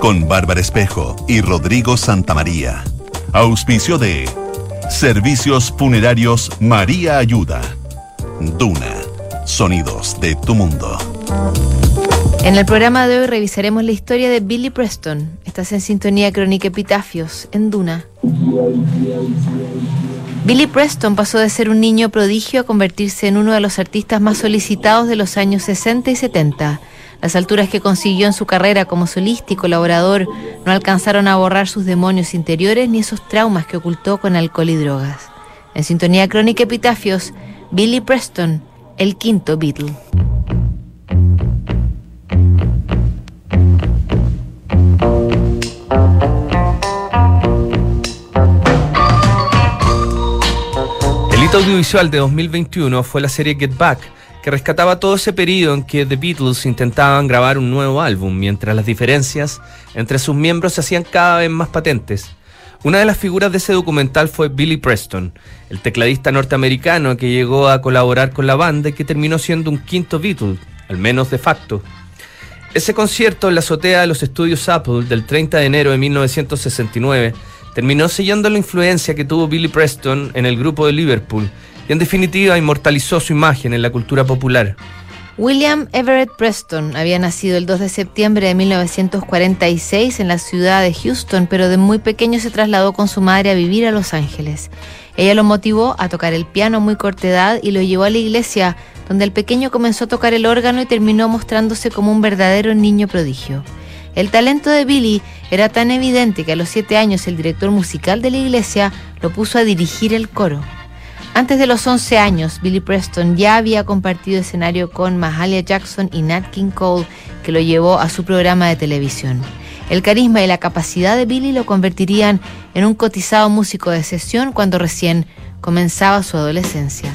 con Bárbara Espejo y Rodrigo Santamaría. Auspicio de Servicios Funerarios María Ayuda. Duna. Sonidos de tu mundo. En el programa de hoy revisaremos la historia de Billy Preston. Estás en sintonía crónica Epitafios en Duna. Billy Preston pasó de ser un niño prodigio a convertirse en uno de los artistas más solicitados de los años 60 y 70. Las alturas que consiguió en su carrera como solista y colaborador no alcanzaron a borrar sus demonios interiores ni esos traumas que ocultó con alcohol y drogas. En sintonía crónica Epitafios, Billy Preston, el quinto Beatle. El hito audiovisual de 2021 fue la serie Get Back, que rescataba todo ese periodo en que The Beatles intentaban grabar un nuevo álbum, mientras las diferencias entre sus miembros se hacían cada vez más patentes. Una de las figuras de ese documental fue Billy Preston, el tecladista norteamericano que llegó a colaborar con la banda y que terminó siendo un quinto Beatle, al menos de facto. Ese concierto en la azotea de los estudios Apple del 30 de enero de 1969 terminó sellando la influencia que tuvo Billy Preston en el grupo de Liverpool y en definitiva inmortalizó su imagen en la cultura popular. William Everett Preston había nacido el 2 de septiembre de 1946 en la ciudad de Houston, pero de muy pequeño se trasladó con su madre a vivir a Los Ángeles. Ella lo motivó a tocar el piano muy corta edad y lo llevó a la iglesia, donde el pequeño comenzó a tocar el órgano y terminó mostrándose como un verdadero niño prodigio. El talento de Billy era tan evidente que a los siete años el director musical de la iglesia lo puso a dirigir el coro. Antes de los 11 años, Billy Preston ya había compartido escenario con Mahalia Jackson y Nat King Cole, que lo llevó a su programa de televisión. El carisma y la capacidad de Billy lo convertirían en un cotizado músico de sesión cuando recién comenzaba su adolescencia.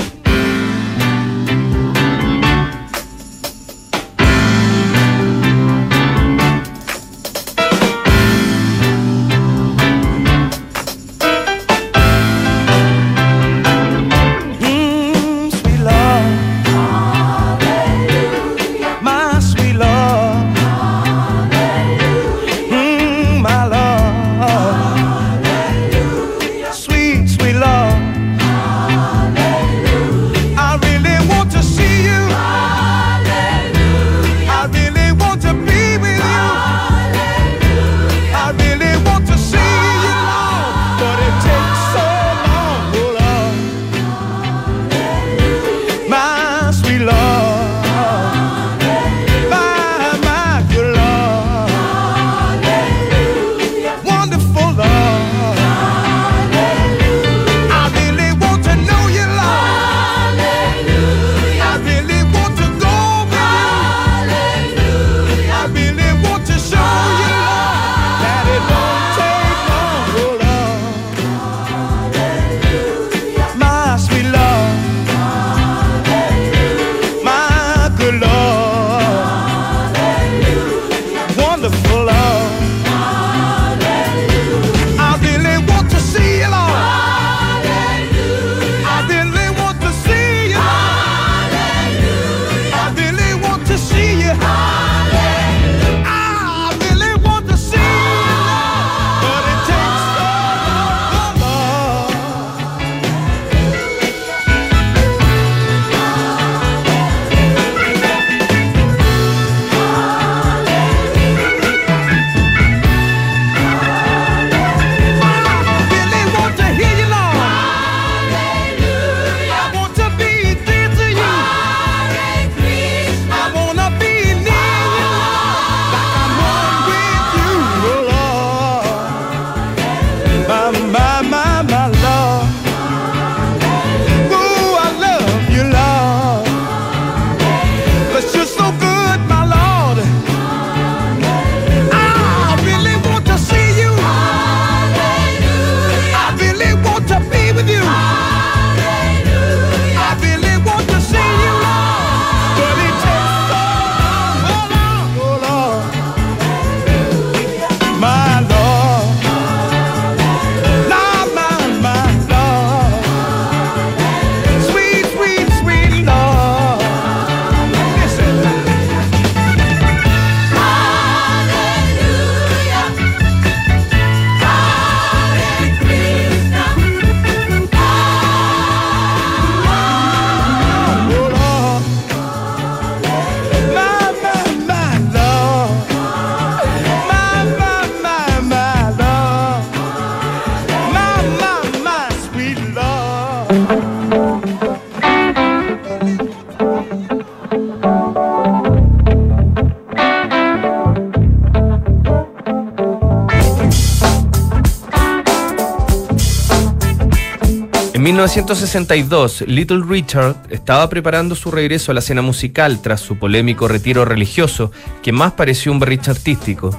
1962, Little Richard estaba preparando su regreso a la escena musical tras su polémico retiro religioso, que más pareció un berriche artístico.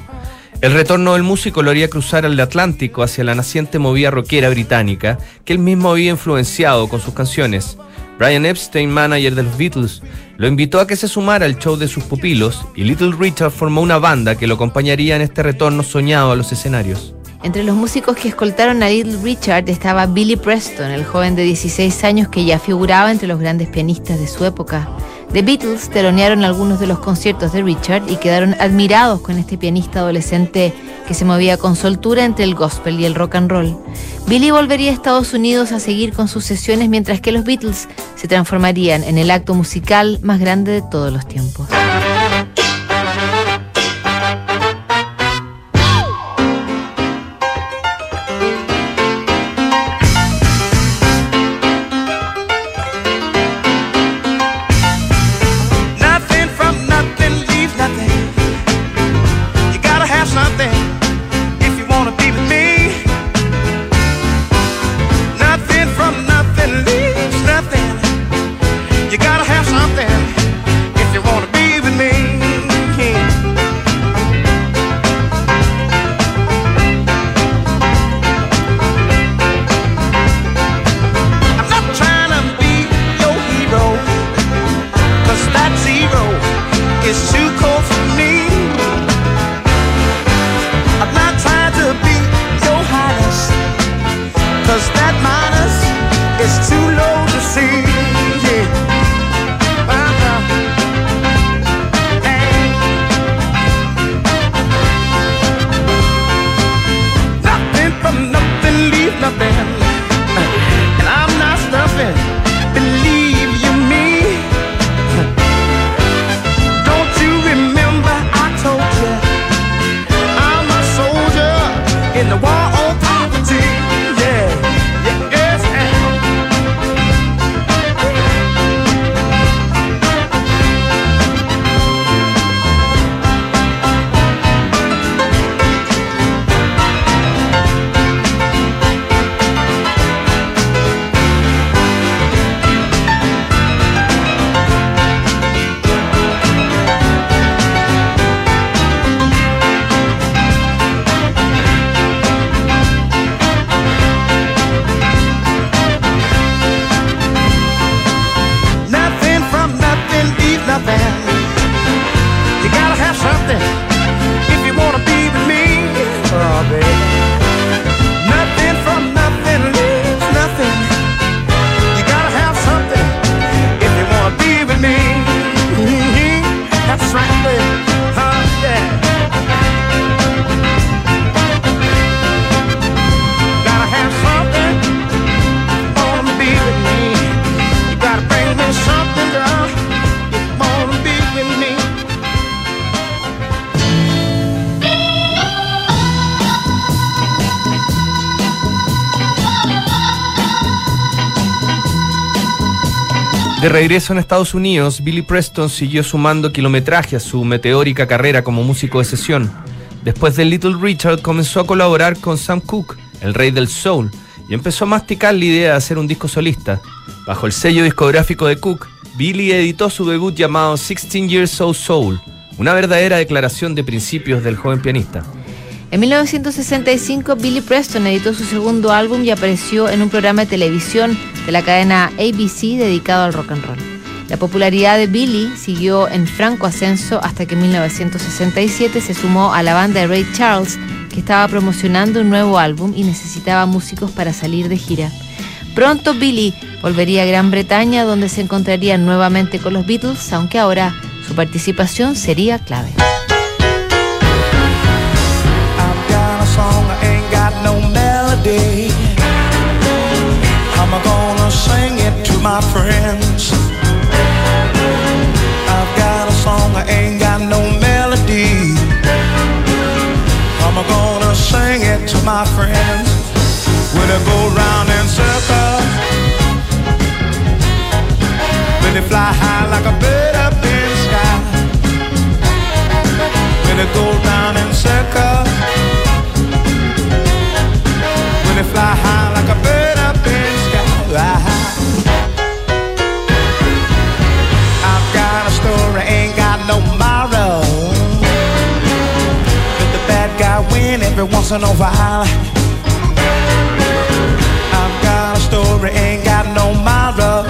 El retorno del músico lo haría cruzar el Atlántico hacia la naciente movida rockera británica que él mismo había influenciado con sus canciones. Brian Epstein, manager de los Beatles, lo invitó a que se sumara al show de sus pupilos y Little Richard formó una banda que lo acompañaría en este retorno soñado a los escenarios. Entre los músicos que escoltaron a Little Richard estaba Billy Preston, el joven de 16 años que ya figuraba entre los grandes pianistas de su época. The Beatles telonearon algunos de los conciertos de Richard y quedaron admirados con este pianista adolescente que se movía con soltura entre el gospel y el rock and roll. Billy volvería a Estados Unidos a seguir con sus sesiones mientras que los Beatles se transformarían en el acto musical más grande de todos los tiempos. De regreso en Estados Unidos, Billy Preston siguió sumando kilometraje a su meteórica carrera como músico de sesión. Después de Little Richard comenzó a colaborar con Sam Cooke, el rey del soul, y empezó a masticar la idea de hacer un disco solista. Bajo el sello discográfico de Cooke, Billy editó su debut llamado 16 Years Old Soul, una verdadera declaración de principios del joven pianista. En 1965, Billy Preston editó su segundo álbum y apareció en un programa de televisión de la cadena ABC dedicado al rock and roll. La popularidad de Billy siguió en franco ascenso hasta que en 1967 se sumó a la banda de Ray Charles, que estaba promocionando un nuevo álbum y necesitaba músicos para salir de gira. Pronto Billy volvería a Gran Bretaña, donde se encontraría nuevamente con los Beatles, aunque ahora su participación sería clave. Melody. How am I gonna sing it to my friends? I've got a song, I ain't got no melody. Am gonna sing it to my friends? When I go round in circles, when they fly high like a bird up in the sky. When it go down in circles a while. I've got a story, ain't got no moral.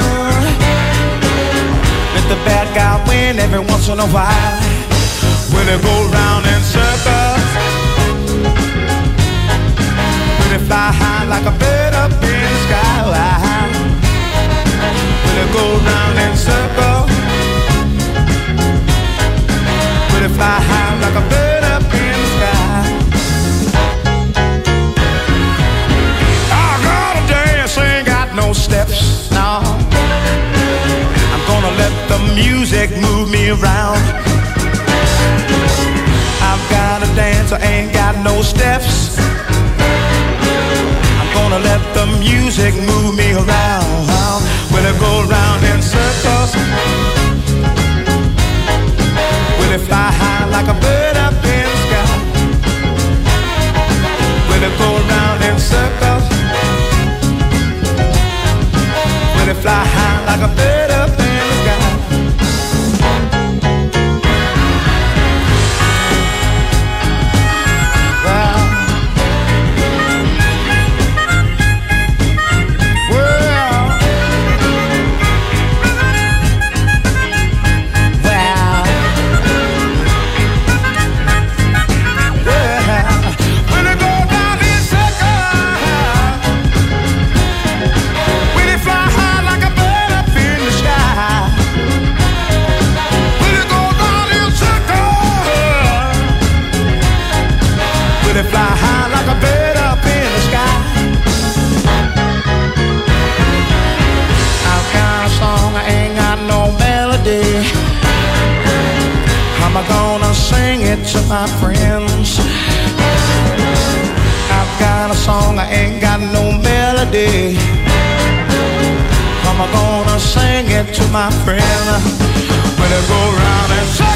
Let the bad guy win every once in a while. When it go round in circles. When it fly high like a bird up in the sky. When it go round in circles. When it fly high like a bird the music move me around. When it go round in circles. When it fly high like a bird up in the sky. When it go round in circles. When it fly high like a bird How am I gonna sing it to my friend? When it go round and circle.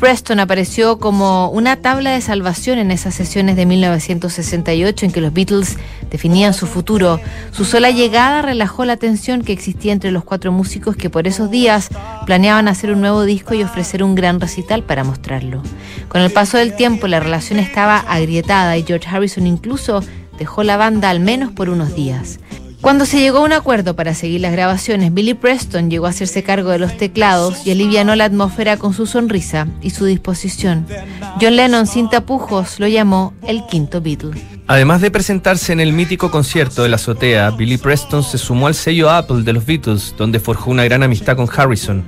Preston apareció como una tabla de salvación en esas sesiones de 1968 en que los Beatles definían su futuro. Su sola llegada relajó la tensión que existía entre los cuatro músicos que por esos días planeaban hacer un nuevo disco y ofrecer un gran recital para mostrarlo. Con el paso del tiempo la relación estaba agrietada y George Harrison incluso dejó la banda al menos por unos días. Cuando se llegó a un acuerdo para seguir las grabaciones, Billy Preston llegó a hacerse cargo de los teclados y alivianó la atmósfera con su sonrisa y su disposición. John Lennon, sin tapujos, lo llamó el quinto Beatle. Además de presentarse en el mítico concierto de la azotea, Billy Preston se sumó al sello Apple de los Beatles, donde forjó una gran amistad con Harrison.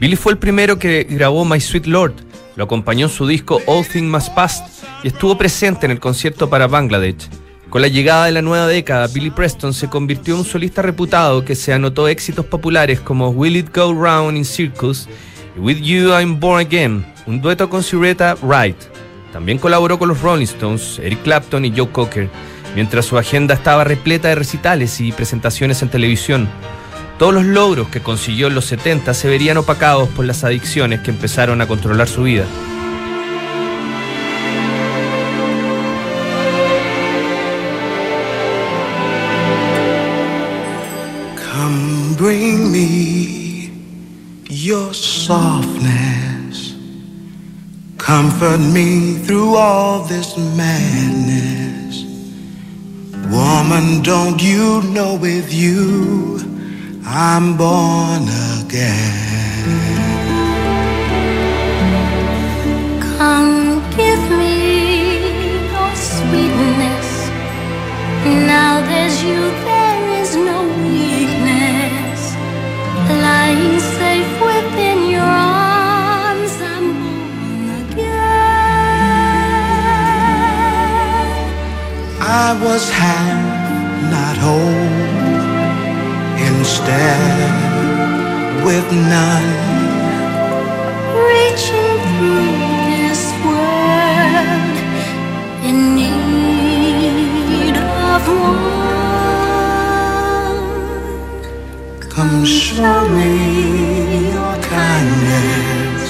Billy fue el primero que grabó My Sweet Lord, lo acompañó en su disco All Things Must Pass y estuvo presente en el concierto para Bangladesh. Con la llegada de la nueva década, Billy Preston se convirtió en un solista reputado que se anotó éxitos populares como Will It Go Round in Circus y With You I'm Born Again, un dueto con Sureta Wright. También colaboró con los Rolling Stones, Eric Clapton y Joe Cocker, mientras su agenda estaba repleta de recitales y presentaciones en televisión. Todos los logros que consiguió en los 70 se verían opacados por las adicciones que empezaron a controlar su vida. Me your softness. Comfort me through all this madness. Woman, don't you know with you I'm born again? Come give me your sweetness. Now there's you, there Safe within your arms, I'm born again. I was half, not whole. Instead, with none, show me your kindness.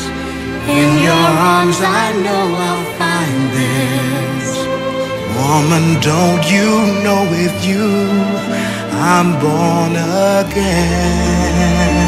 In your arms, I know I'll find this. Woman, don't you know with you I'm born again?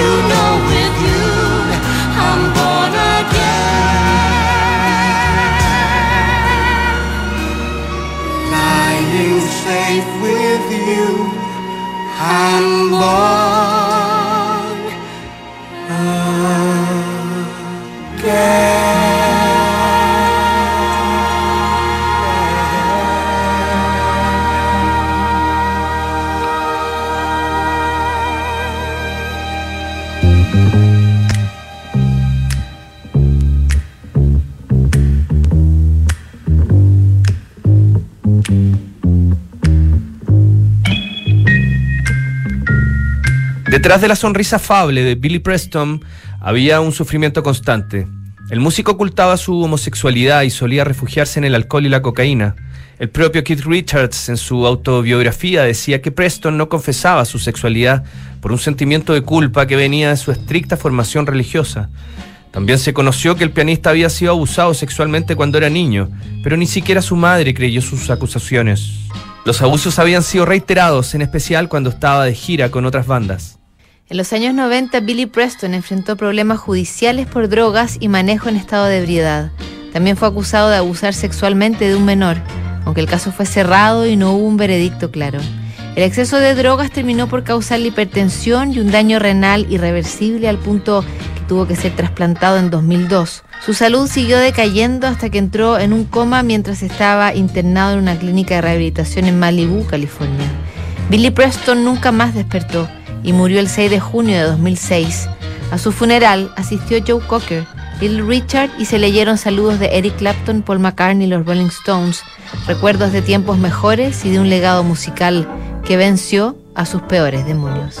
You Detrás de la sonrisa afable de Billy Preston había un sufrimiento constante. El músico ocultaba su homosexualidad y solía refugiarse en el alcohol y la cocaína. El propio Keith Richards en su autobiografía decía que Preston no confesaba su sexualidad por un sentimiento de culpa que venía de su estricta formación religiosa. También se conoció que el pianista había sido abusado sexualmente cuando era niño, pero ni siquiera su madre creyó sus acusaciones. Los abusos habían sido reiterados, en especial cuando estaba de gira con otras bandas. En los años 90, Billy Preston enfrentó problemas judiciales por drogas y manejo en estado de ebriedad. También fue acusado de abusar sexualmente de un menor, aunque el caso fue cerrado y no hubo un veredicto claro. El exceso de drogas terminó por causarle hipertensión y un daño renal irreversible al punto que tuvo que ser trasplantado en 2002. Su salud siguió decayendo hasta que entró en un coma mientras estaba internado en una clínica de rehabilitación en Malibu, California. Billy Preston nunca más despertó y murió el 6 de junio de 2006. A su funeral asistió Joe Cocker, Little Richard y se leyeron saludos de Eric Clapton, Paul McCartney y los Rolling Stones, recuerdos de tiempos mejores y de un legado musical que venció a sus peores demonios.